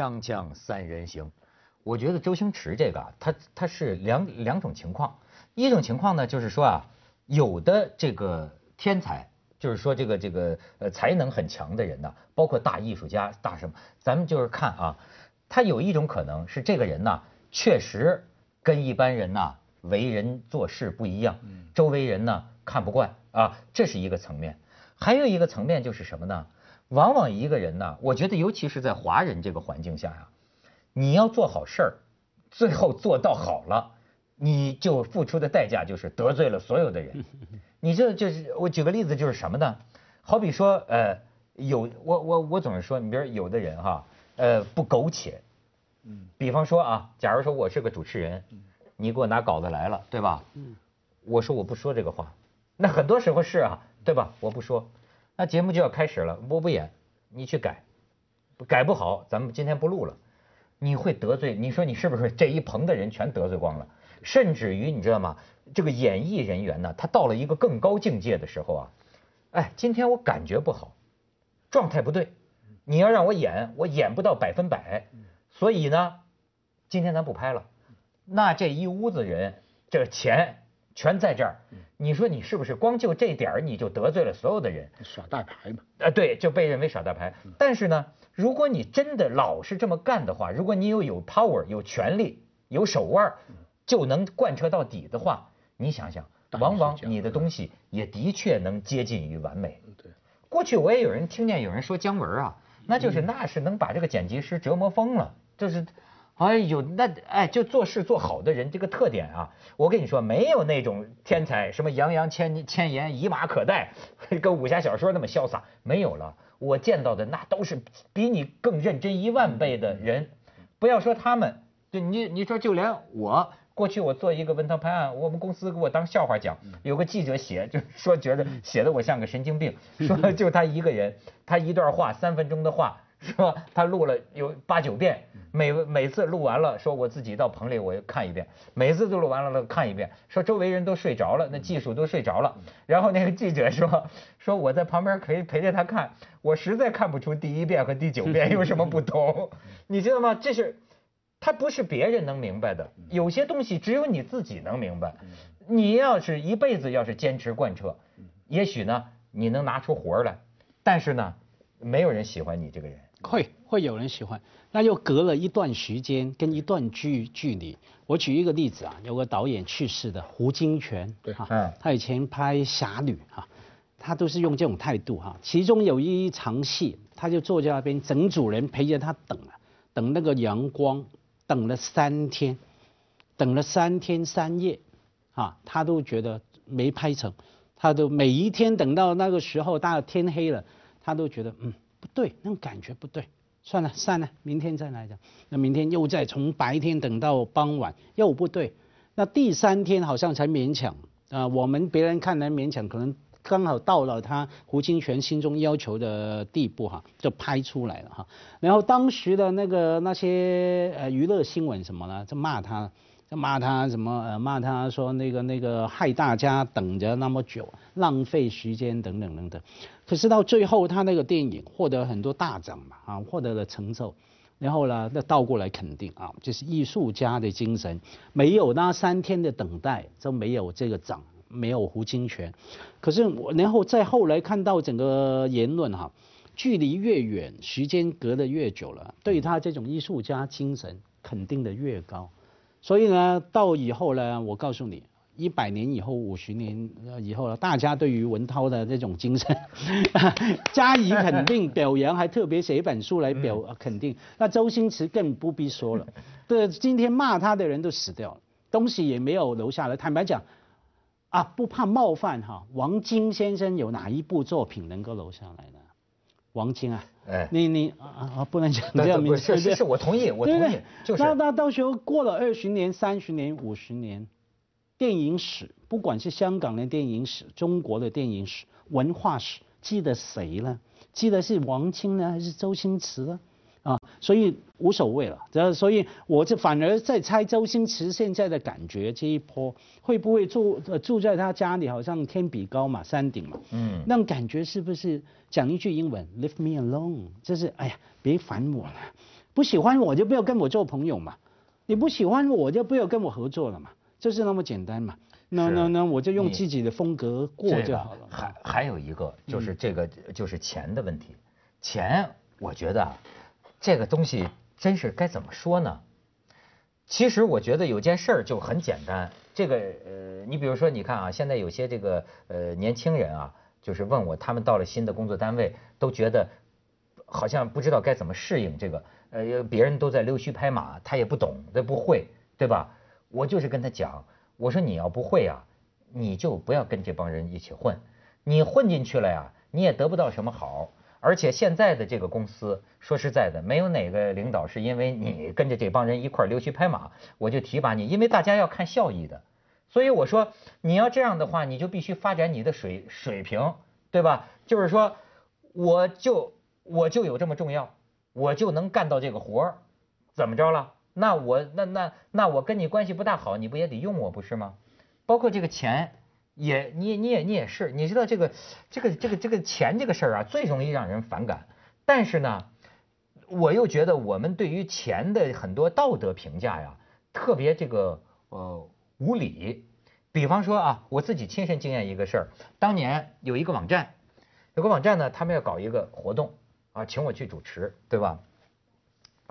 锵锵三人行，我觉得周星驰这个啊，他他是两两种情况，一种情况呢就是说啊，有的这个天才，就是说这个这个呃才能很强的人呢，包括大艺术家、大什么，咱们就是看啊，他有一种可能是这个人呢，确实跟一般人呐为人做事不一样，周围人呢看不惯啊，这是一个层面。还有一个层面就是什么呢？往往一个人呢，我觉得尤其是在华人这个环境下呀，你要做好事儿，最后做到好了，你就付出的代价就是得罪了所有的人。你这就是我举个例子就是什么呢？好比说呃有我我我总是说，你比如有的人哈呃不苟且，嗯，比方说啊，假如说我是个主持人，你给我拿稿子来了，对吧？嗯，我说我不说这个话，那很多时候是啊，对吧？我不说。那节目就要开始了，我不演，你去改，改不好，咱们今天不录了。你会得罪，你说你是不是这一棚的人全得罪光了？甚至于你知道吗？这个演艺人员呢，他到了一个更高境界的时候啊，哎，今天我感觉不好，状态不对，你要让我演，我演不到百分百，所以呢，今天咱不拍了。那这一屋子人，这个钱。全在这儿，你说你是不是光就这点儿你就得罪了所有的人？耍大牌嘛？啊，对，就被认为耍大牌。但是呢，如果你真的老是这么干的话，如果你有有 power、有权力、有手腕，就能贯彻到底的话，你想想，往往你的东西也的确能接近于完美。对，过去我也有人听见有人说姜文啊，那就是那是能把这个剪辑师折磨疯了，就是。哎呦，那哎，就做事做好的人这个特点啊，我跟你说，没有那种天才，什么洋洋千千言，以马可待，跟武侠小说那么潇洒，没有了。我见到的那都是比你更认真一万倍的人。不要说他们，就你你说就连我，过去我做一个文涛拍案，我们公司给我当笑话讲，有个记者写，就说觉得写的我像个神经病，说就他一个人，他一段话三分钟的话。是吧？他录了有八九遍，每每次录完了，说我自己到棚里我又看一遍，每次都录完了了看一遍，说周围人都睡着了，那技术都睡着了。然后那个记者说说我在旁边可以陪着他看，我实在看不出第一遍和第九遍有什么不同，你知道吗？这是他不是别人能明白的，有些东西只有你自己能明白。你要是一辈子要是坚持贯彻，也许呢你能拿出活来，但是呢没有人喜欢你这个人。会会有人喜欢，那又隔了一段时间跟一段距距离。我举一个例子啊，有个导演去世的胡金铨，对哈，嗯，他以前拍《侠女》哈，他都是用这种态度哈。其中有一场戏，他就坐在那边，整组人陪着他等啊，等那个阳光，等了三天，等了三天三夜，啊，他都觉得没拍成，他都每一天等到那个时候，大天黑了，他都觉得嗯。不对，那种感觉不对，算了算了，明天再来讲。那明天又再从白天等到傍晚，又不对。那第三天好像才勉强啊，我们别人看来勉强，可能刚好到了他胡金铨心中要求的地步哈，就拍出来了哈。然后当时的那个那些呃娱乐新闻什么呢，就骂他。骂他什么？呃，骂他说那个那个害大家等着那么久，浪费时间等等等等。可是到最后，他那个电影获得很多大奖嘛，啊，获得了成就。然后呢，那倒过来肯定啊，就是艺术家的精神，没有那三天的等待，就没有这个奖，没有胡金铨。可是我然后再后来看到整个言论哈，距离越远，时间隔得越久了，对他这种艺术家精神肯定的越高。所以呢，到以后呢，我告诉你，一百年以后、五十年以后了，大家对于文涛的这种精神 加以肯定、表扬，还特别写一本书来表肯定。那周星驰更不必说了，对，今天骂他的人都死掉了，东西也没有留下来。坦白讲，啊，不怕冒犯哈，王晶先生有哪一部作品能够留下来呢？王晶啊，哎，你你啊啊，不能讲这样名字，是是是，我同意，我同意，就是。那那到时候过了二十年、三十年、五十年，电影史，不管是香港的电影史、中国的电影史、文化史，记得谁呢？记得是王晶呢，还是周星驰呢？啊，所以无所谓了，这所以我就反而在猜周星驰现在的感觉，这一波会不会住住在他家里，好像天比高嘛，山顶嘛，嗯，那种感觉是不是讲一句英文，Leave me alone，就是哎呀，别烦我了，不喜欢我就不要跟我做朋友嘛，你不喜欢我就不要跟我合作了嘛，就是那么简单嘛。那那那我就用自己的风格过就好了。还还有一个就是这个就是钱的问题，钱我觉得这个东西真是该怎么说呢？其实我觉得有件事儿就很简单，这个呃，你比如说你看啊，现在有些这个呃年轻人啊，就是问我他们到了新的工作单位，都觉得好像不知道该怎么适应这个，呃，别人都在溜须拍马，他也不懂，他不会，对吧？我就是跟他讲，我说你要不会啊，你就不要跟这帮人一起混，你混进去了呀，你也得不到什么好。而且现在的这个公司，说实在的，没有哪个领导是因为你跟着这帮人一块溜须拍马，我就提拔你，因为大家要看效益的。所以我说，你要这样的话，你就必须发展你的水水平，对吧？就是说，我就我就有这么重要，我就能干到这个活儿，怎么着了？那我那那那我跟你关系不大好，你不也得用我不是吗？包括这个钱。也，你你也你也是，你知道这个这个这个这个钱这个事儿啊，最容易让人反感。但是呢，我又觉得我们对于钱的很多道德评价呀，特别这个呃无理。比方说啊，我自己亲身经验一个事儿，当年有一个网站，有个网站呢，他们要搞一个活动啊，请我去主持，对吧？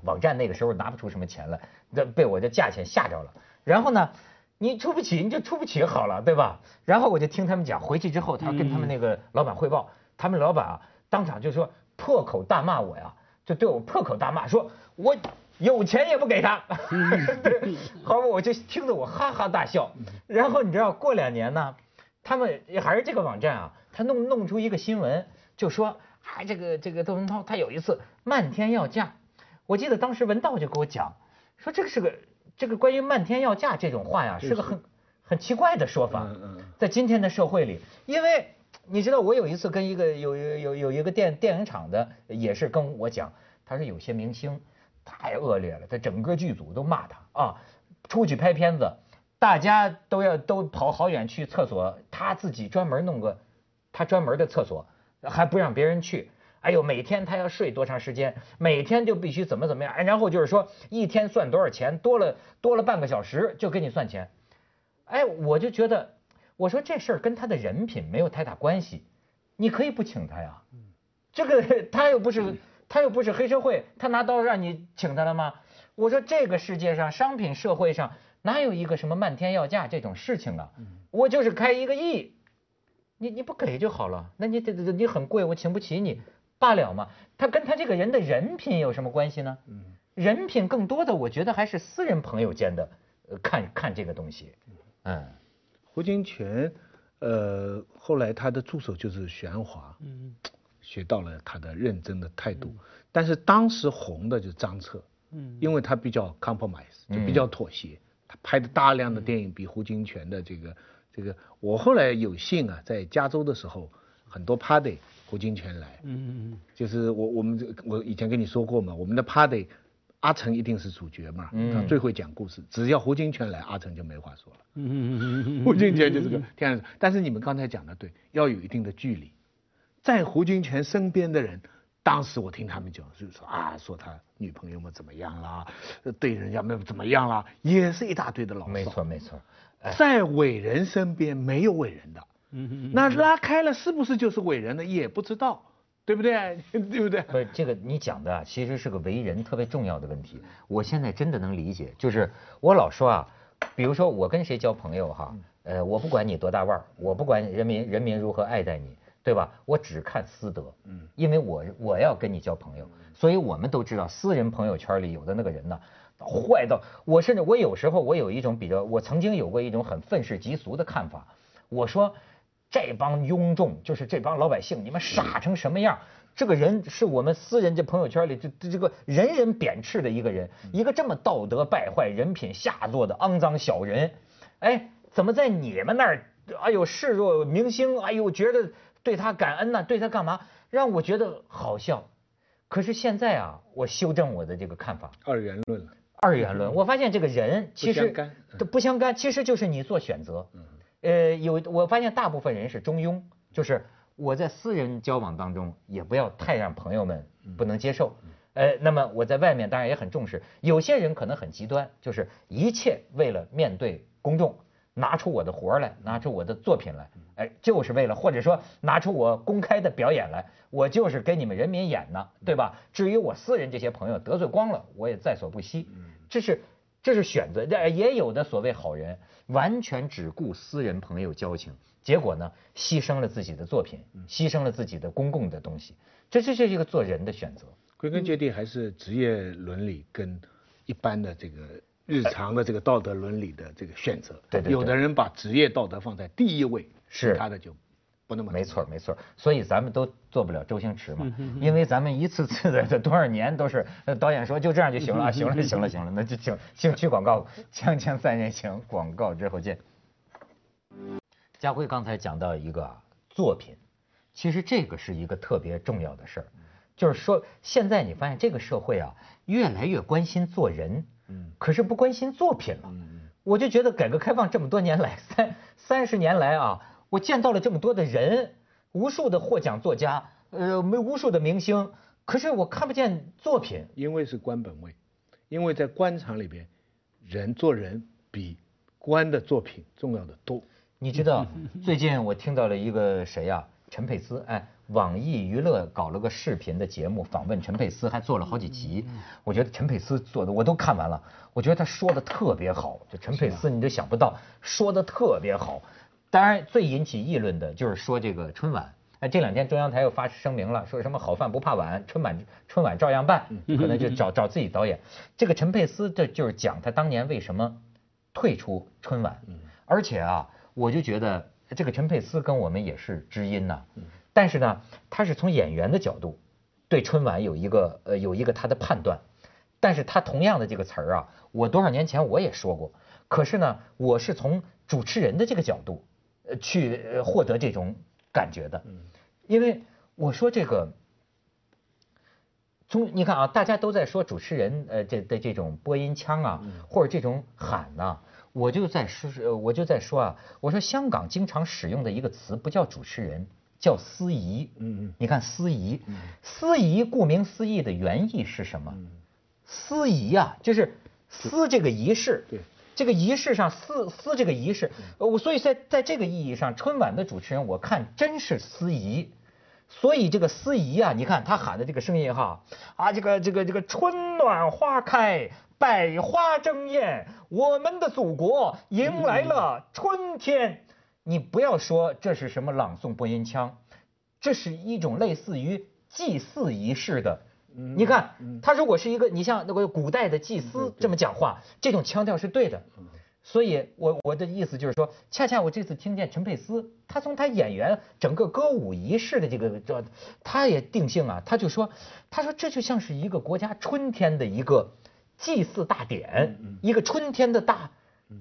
网站那个时候拿不出什么钱来，这被我的价钱吓着了。然后呢？你出不起，你就出不起好了，对吧？然后我就听他们讲，回去之后，他跟他们那个老板汇报，他们老板啊，当场就说破口大骂我呀，就对我破口大骂，说我有钱也不给他。好，我就听得我哈哈大笑。然后你知道，过两年呢，他们还是这个网站啊，他弄弄出一个新闻，就说哎这个这个窦文涛他有一次漫天要价，我记得当时文道就给我讲，说这个是个。这个关于漫天要价这种话呀，是个很很奇怪的说法，在今天的社会里，因为你知道，我有一次跟一个有有有有一个电电影厂的也是跟我讲，他说有些明星太恶劣了，他整个剧组都骂他。啊，出去拍片子，大家都要都跑好远去厕所，他自己专门弄个他专门的厕所，还不让别人去。哎呦，每天他要睡多长时间？每天就必须怎么怎么样？然后就是说一天算多少钱？多了多了半个小时就给你算钱。哎，我就觉得，我说这事儿跟他的人品没有太大关系，你可以不请他呀。这个他又不是他又不是黑社会，他拿刀让你请他了吗？我说这个世界上商品社会上哪有一个什么漫天要价这种事情啊？我就是开一个亿，你你不给就好了。那你这这你很贵，我请不起你。罢了嘛，他跟他这个人的人品有什么关系呢？嗯，人品更多的，我觉得还是私人朋友间的，呃，看看这个东西。嗯，胡金铨，呃，后来他的助手就是玄华，嗯，学到了他的认真的态度。但是当时红的就是张彻，嗯，因为他比较 compromise，就比较妥协，他拍的大量的电影比胡金铨的这个这个。我后来有幸啊，在加州的时候，很多 party。胡金铨来，嗯嗯嗯，就是我我们这我以前跟你说过嘛，我们的 party，阿成一定是主角嘛，他最会讲故事，只要胡金铨来，阿成就没话说了。嗯嗯嗯嗯胡金铨就是个天然，但是你们刚才讲的对，要有一定的距离，在胡金铨身边的人，当时我听他们讲，就是说啊，说他女朋友们怎么样啦，对人家们怎么样啦，也是一大堆的牢骚。没错没错，在伟人身边没有伟人的。嗯那拉开了是不是就是伟人呢？也不知道，对不对？对不对？不是这个你讲的其实是个为人特别重要的问题。我现在真的能理解，就是我老说啊，比如说我跟谁交朋友哈，呃，我不管你多大腕儿，我不管人民人民如何爱戴你，对吧？我只看私德，嗯，因为我我要跟你交朋友，所以我们都知道私人朋友圈里有的那个人呢，坏到我甚至我有时候我有一种比较，我曾经有过一种很愤世嫉俗的看法，我说。这帮庸众，就是这帮老百姓，你们傻成什么样？这个人是我们私人这朋友圈里这这这个人人贬斥的一个人，一个这么道德败坏、人品下作的肮脏小人，哎，怎么在你们那儿，哎呦视若明星，哎呦觉得对他感恩呢？对他干嘛？让我觉得好笑。可是现在啊，我修正我的这个看法，二元论了。二元论，我发现这个人其实不相干，其实就是你做选择。呃，有我发现大部分人是中庸，就是我在私人交往当中也不要太让朋友们不能接受，呃，那么我在外面当然也很重视。有些人可能很极端，就是一切为了面对公众，拿出我的活儿来，拿出我的作品来，哎，就是为了或者说拿出我公开的表演来，我就是给你们人民演呢，对吧？至于我私人这些朋友得罪光了，我也在所不惜。这是这是选择，也有的所谓好人完全只顾私人朋友交情，结果呢，牺牲了自己的作品，牺牲了自己的公共的东西，这这是一个做人的选择。归根结底还是职业伦理跟一般的这个日常的这个道德伦理的这个选择。对对。有的人把职业道德放在第一位，是他的就不那么。没错没错，所以咱们都做不了周星驰嘛，因为咱们一次次的这 多少年都是导演说就这样就行了，行了行了行了，那就请请去广告，锵锵三人行，广告之后见。家辉刚才讲到一个作品，其实这个是一个特别重要的事儿。就是说，现在你发现这个社会啊，越来越关心做人，嗯，可是不关心作品了。嗯我就觉得改革开放这么多年来，三三十年来啊，我见到了这么多的人，无数的获奖作家，呃，没无数的明星，可是我看不见作品。因为是官本位，因为在官场里边，人做人比官的作品重要的多。你知道，最近我听到了一个谁呀？陈佩斯，哎。网易娱乐搞了个视频的节目，访问陈佩斯，还做了好几集。我觉得陈佩斯做的我都看完了，我觉得他说的特别好。就陈佩斯，你都想不到，说的特别好。当然，最引起议论的就是说这个春晚。哎，这两天中央台又发声明了，说什么好饭不怕晚，春晚春晚照样办，可能就 找找自己导演。这个陈佩斯，这就是讲他当年为什么退出春晚。而且啊，我就觉得这个陈佩斯跟我们也是知音呐。但是呢，他是从演员的角度对春晚有一个呃有一个他的判断，但是他同样的这个词儿啊，我多少年前我也说过，可是呢，我是从主持人的这个角度呃去获得这种感觉的，因为我说这个，从你看啊，大家都在说主持人呃这的这种播音腔啊，或者这种喊呐，我就在说我就在说啊，我说香港经常使用的一个词不叫主持人。叫司仪，嗯嗯，你看司仪，司仪顾名思义的原意是什么？司仪啊，就是司这个仪式，对，这个仪式上司司这个仪式，我所以在在这个意义上，春晚的主持人我看真是司仪，所以这个司仪啊，你看他喊的这个声音哈，啊这个这个这个春暖花开，百花争艳，我们的祖国迎来了春天。你不要说这是什么朗诵播音腔，这是一种类似于祭祀仪式的。你看，他如果是一个，你像那个古代的祭司这么讲话，这种腔调是对的。所以，我我的意思就是说，恰恰我这次听见陈佩斯，他从他演员整个歌舞仪式的这个这，他也定性啊，他就说，他说这就像是一个国家春天的一个祭祀大典，一个春天的大。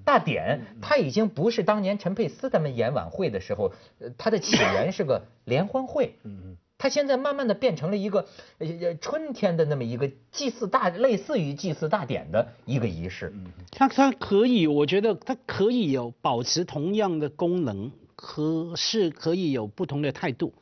大典，他已经不是当年陈佩斯他们演晚会的时候，呃，他的起源是个联欢会，嗯嗯，他现在慢慢的变成了一个呃春天的那么一个祭祀大，类似于祭祀大典的一个仪式，嗯，他他可以，我觉得它可以有保持同样的功能，可是可以有不同的态度。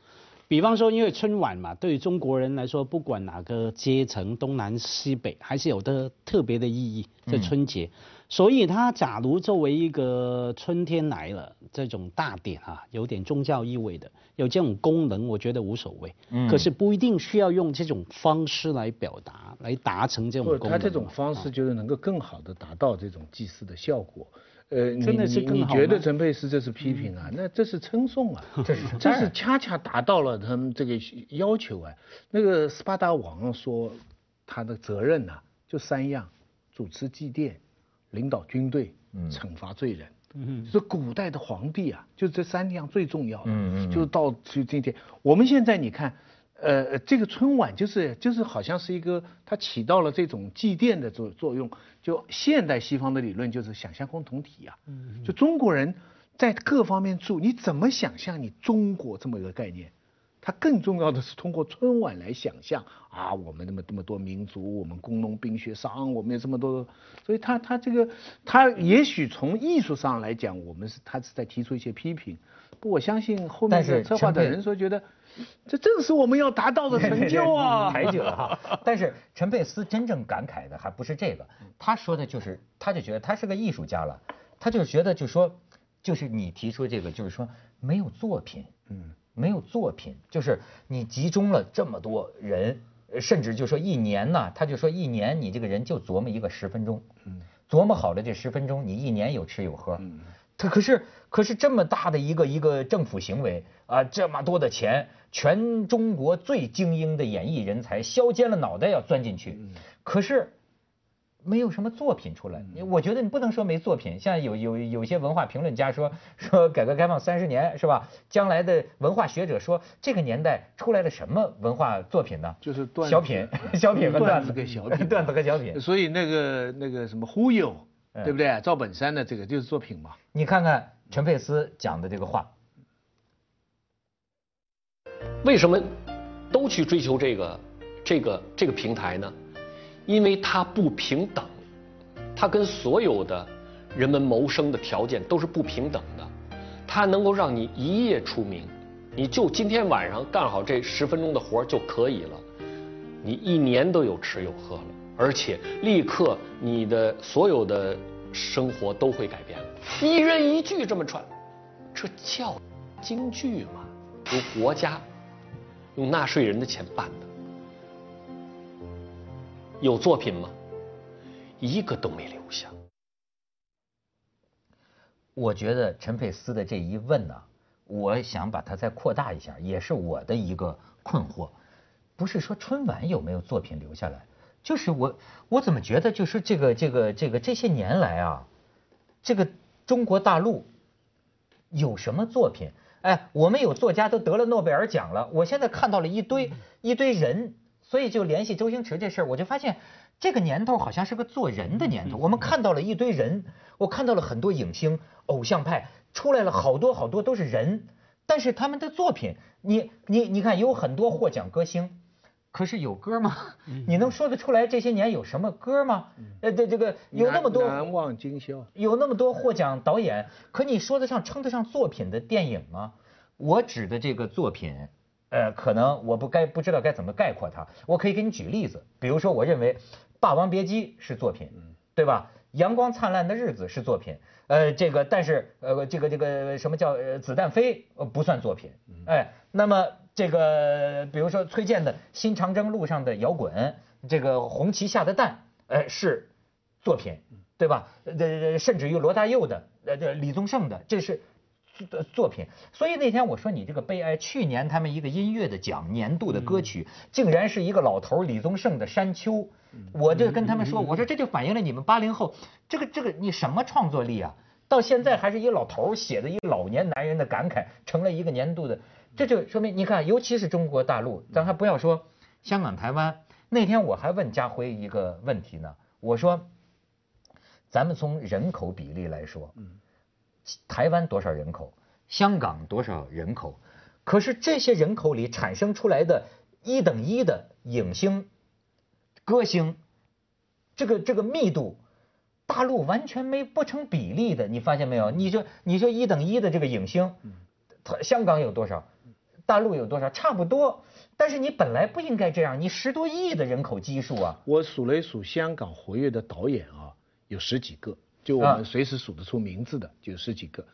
比方说，因为春晚嘛，对于中国人来说，不管哪个阶层，东南西北，还是有的特别的意义。这春节，所以它假如作为一个春天来了这种大典啊，有点宗教意味的，有这种功能，我觉得无所谓。嗯。可是不一定需要用这种方式来表达，来达成这种功能。他这种方式就是能够更好的达到这种祭祀的效果。呃，你你你觉得陈佩斯这是批评啊？那这是称颂啊，这是这是恰恰达到了他们这个要求啊。那个斯巴达王说，他的责任呐就三样：主持祭奠、领导军队、惩罚罪人。嗯，是古代的皇帝啊，就这三样最重要的。嗯嗯，就是到就今天，我们现在你看。呃，这个春晚就是就是好像是一个，它起到了这种祭奠的作作用。就现代西方的理论就是想象共同体啊，就中国人在各方面住，你怎么想象你中国这么一个概念？他更重要的是通过春晚来想象啊，我们那么这么多民族，我们工农兵学商，我们有这么多，所以他他这个他也许从艺术上来讲，我们是他是在提出一些批评，不，我相信后面的策划的人说觉得，这正是我们要达到的 成就啊，抬举了哈。但是陈佩斯真正感慨的还不是这个，他说的就是他就觉得他是个艺术家了，他就觉得就说就是你提出这个就是说没有作品，嗯。没有作品，就是你集中了这么多人，甚至就说一年呢，他就说一年你这个人就琢磨一个十分钟，琢磨好了这十分钟，你一年有吃有喝。他可是可是这么大的一个一个政府行为啊，这么多的钱，全中国最精英的演艺人才削尖了脑袋要钻进去，可是。没有什么作品出来，我觉得你不能说没作品。像有有有些文化评论家说 说改革开放三十年是吧？将来的文化学者说这个年代出来了什么文化作品呢？就是小品、小品和段子跟小品，段子和小品。所以那个那个什么忽悠，对不对？赵本山的这个就是作品嘛。你看看陈佩斯讲的这个话，为什么都去追求这个这个这个平台呢？因为它不平等，它跟所有的人们谋生的条件都是不平等的。它能够让你一夜出名，你就今天晚上干好这十分钟的活就可以了，你一年都有吃有喝了，而且立刻你的所有的生活都会改变了。一人一句这么传，这叫京剧吗？由国家用纳税人的钱办的。有作品吗？一个都没留下。我觉得陈佩斯的这一问呢，我想把它再扩大一下，也是我的一个困惑。不是说春晚有没有作品留下来，就是我我怎么觉得就是这个这个这个这些年来啊，这个中国大陆有什么作品？哎，我们有作家都得了诺贝尔奖了，我现在看到了一堆一堆人。所以就联系周星驰这事儿，我就发现这个年头好像是个做人的年头。我们看到了一堆人，我看到了很多影星、偶像派出来了，好多好多都是人，但是他们的作品，你你你看，有很多获奖歌星，可是有歌吗？你能说得出来这些年有什么歌吗？呃，这这个有那么多难忘今宵，有那么多获奖导演，可你说得上称得上作品的电影吗？我指的这个作品。呃，可能我不该不知道该怎么概括它。我可以给你举例子，比如说，我认为《霸王别姬》是作品，对吧？《阳光灿烂的日子》是作品，呃，这个但是呃，这个这个什么叫《子弹飞》呃不算作品，哎，那么这个比如说崔健的《新长征路上的摇滚》，这个《红旗下的蛋》，呃，是作品，对吧？呃，甚至于罗大佑的，呃，这李宗盛的，这是。的作品，所以那天我说你这个悲哀。去年他们一个音乐的奖年度的歌曲，竟然是一个老头李宗盛的《山丘》，我就跟他们说，我说这就反映了你们八零后这个这个你什么创作力啊？到现在还是一个老头写的一个老年男人的感慨，成了一个年度的，这就说明你看，尤其是中国大陆，咱还不要说香港、台湾。那天我还问家辉一个问题呢，我说，咱们从人口比例来说，台湾多少人口？香港多少人口？可是这些人口里产生出来的一等一的影星、歌星，这个这个密度，大陆完全没不成比例的。你发现没有？你说你说一等一的这个影星，他香港有多少？大陆有多少？差不多。但是你本来不应该这样，你十多亿的人口基数啊！我数了一数，香港活跃的导演啊，有十几个。就我们随时数得出名字的就十几个，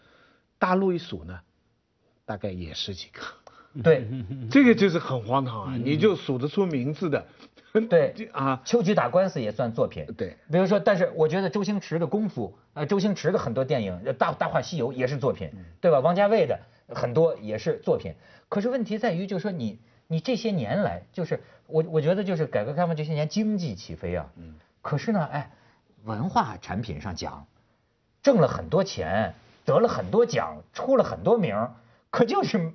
大陆一数呢，大概也十几个。对，这个就是很荒唐啊！你就数得出名字的，对 啊，秋菊打官司也算作品。对，比如说，但是我觉得周星驰的功夫，呃，周星驰的很多电影，《大大话西游》也是作品，对吧？王家卫的很多也是作品。可是问题在于，就是说你你这些年来，就是我我觉得就是改革开放这些年经济起飞啊，嗯，可是呢，哎。文化产品上讲，挣了很多钱，得了很多奖，出了很多名可就是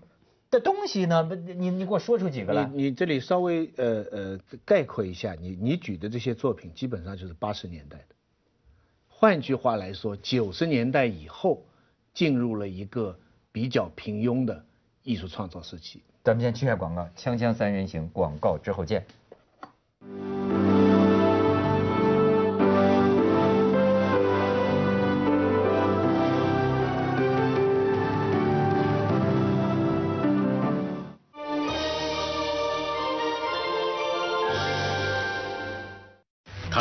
的东西呢？你你给我说出几个来？你你这里稍微呃呃概括一下，你你举的这些作品基本上就是八十年代的。换句话来说，九十年代以后进入了一个比较平庸的艺术创造时期。咱们先去下广告，锵锵三人行广告之后见。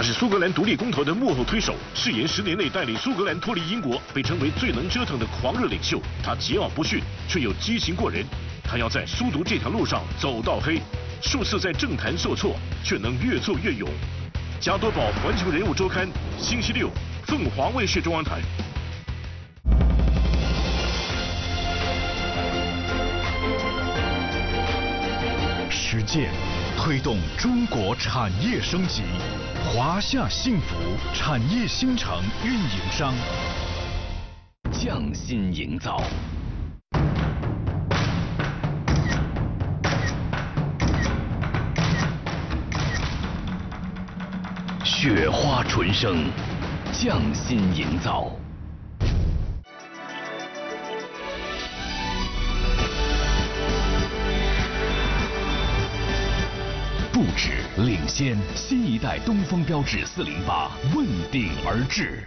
是苏格兰独立公投的幕后推手，誓言十年内带领苏格兰脱离英国，被称为最能折腾的狂热领袖。他桀骜不驯，却又激情过人。他要在苏独这条路上走到黑，数次在政坛受挫，却能越挫越勇。加多宝环球人物周刊，星期六，凤凰卫视中央台。实践推动中国产业升级。华夏幸福产业新城运营商，匠心营造，雪花纯生，匠心营造。领先，新一代东风标致四零八问鼎而至。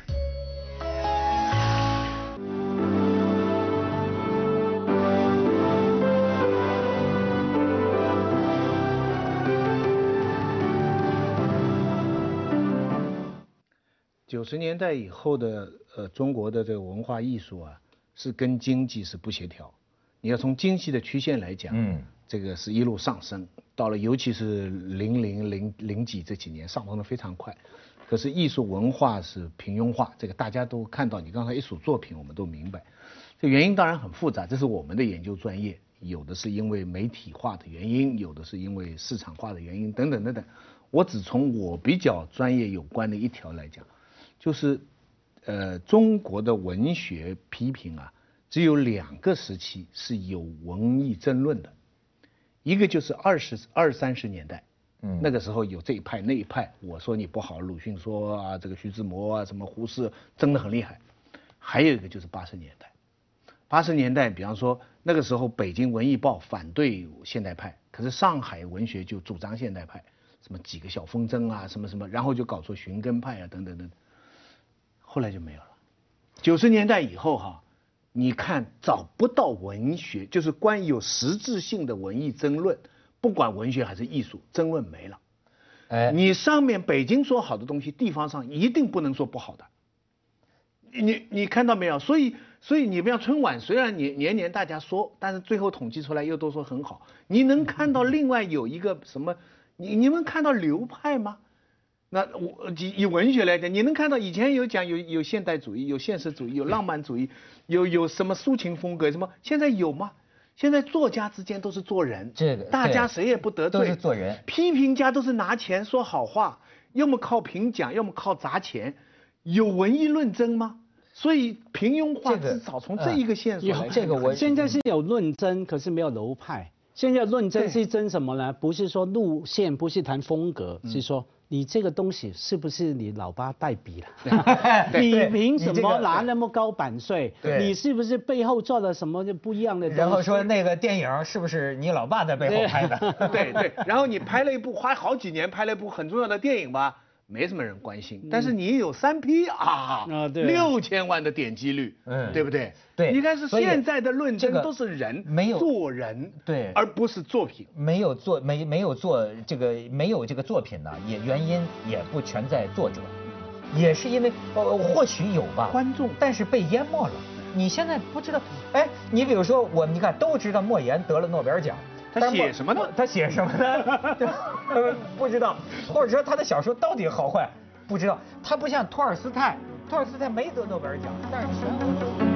九十年代以后的呃中国的这个文化艺术啊，是跟经济是不协调。你要从经济的曲线来讲，嗯。这个是一路上升，到了尤其是零零零零几这几年上升的非常快，可是艺术文化是平庸化，这个大家都看到。你刚才一数作品，我们都明白，这原因当然很复杂，这是我们的研究专业，有的是因为媒体化的原因，有的是因为市场化的原因，等等等等。我只从我比较专业有关的一条来讲，就是，呃，中国的文学批评啊，只有两个时期是有文艺争论的。一个就是二十二三十年代，嗯，那个时候有这一派那一派，我说你不好，鲁迅说啊，这个徐志摩啊，什么胡适争得很厉害。还有一个就是八十年代，八十年代，比方说那个时候北京文艺报反对现代派，可是上海文学就主张现代派，什么几个小风筝啊，什么什么，然后就搞出寻根派啊，等等等，后来就没有了。九十年代以后哈。你看找不到文学，就是关于有实质性的文艺争论，不管文学还是艺术，争论没了。哎，你上面北京说好的东西，地方上一定不能说不好的。你你看到没有？所以所以你不要春晚，虽然年年年大家说，但是最后统计出来又都说很好。你能看到另外有一个什么？你你们看到流派吗？那我以以文学来讲，你能看到以前有讲有有现代主义、有现实主义、有浪漫主义、有有什么抒情风格什么？现在有吗？现在作家之间都是做人，这个大家谁也不得罪，都是做人。批评家都是拿钱说好话，要么靠评奖，要么靠砸钱，有文艺论争吗？所以平庸化至少从这一个线索来，这个我现在是有论争，可是没有流派。现在论争是争什么呢？不是说路线，不是谈风格，是说。你这个东西是不是你老爸代笔了？你凭什么拿那么高版税？你是不是背后做了什么就不一样的？然后说那个电影是不是你老爸在背后拍的？对对。然后你拍了一部花好几年拍了一部很重要的电影吧？没什么人关心，但是你有三批啊，六千万的点击率，嗯，对不对？对，你看是现在的论证都是人，没有做人，对，而不是作品，没有做没没有做这个没有这个作品呢，也原因也不全在作者，也是因为呃或许有吧，观众，但是被淹没了。你现在不知道，哎，你比如说我，你看都知道莫言得了诺贝尔奖。他写什么呢？他写什么呢？不知道，或者说他的小说到底好坏，不知道。他不像托尔斯泰，托尔斯泰没得诺贝尔奖，但是全欧洲。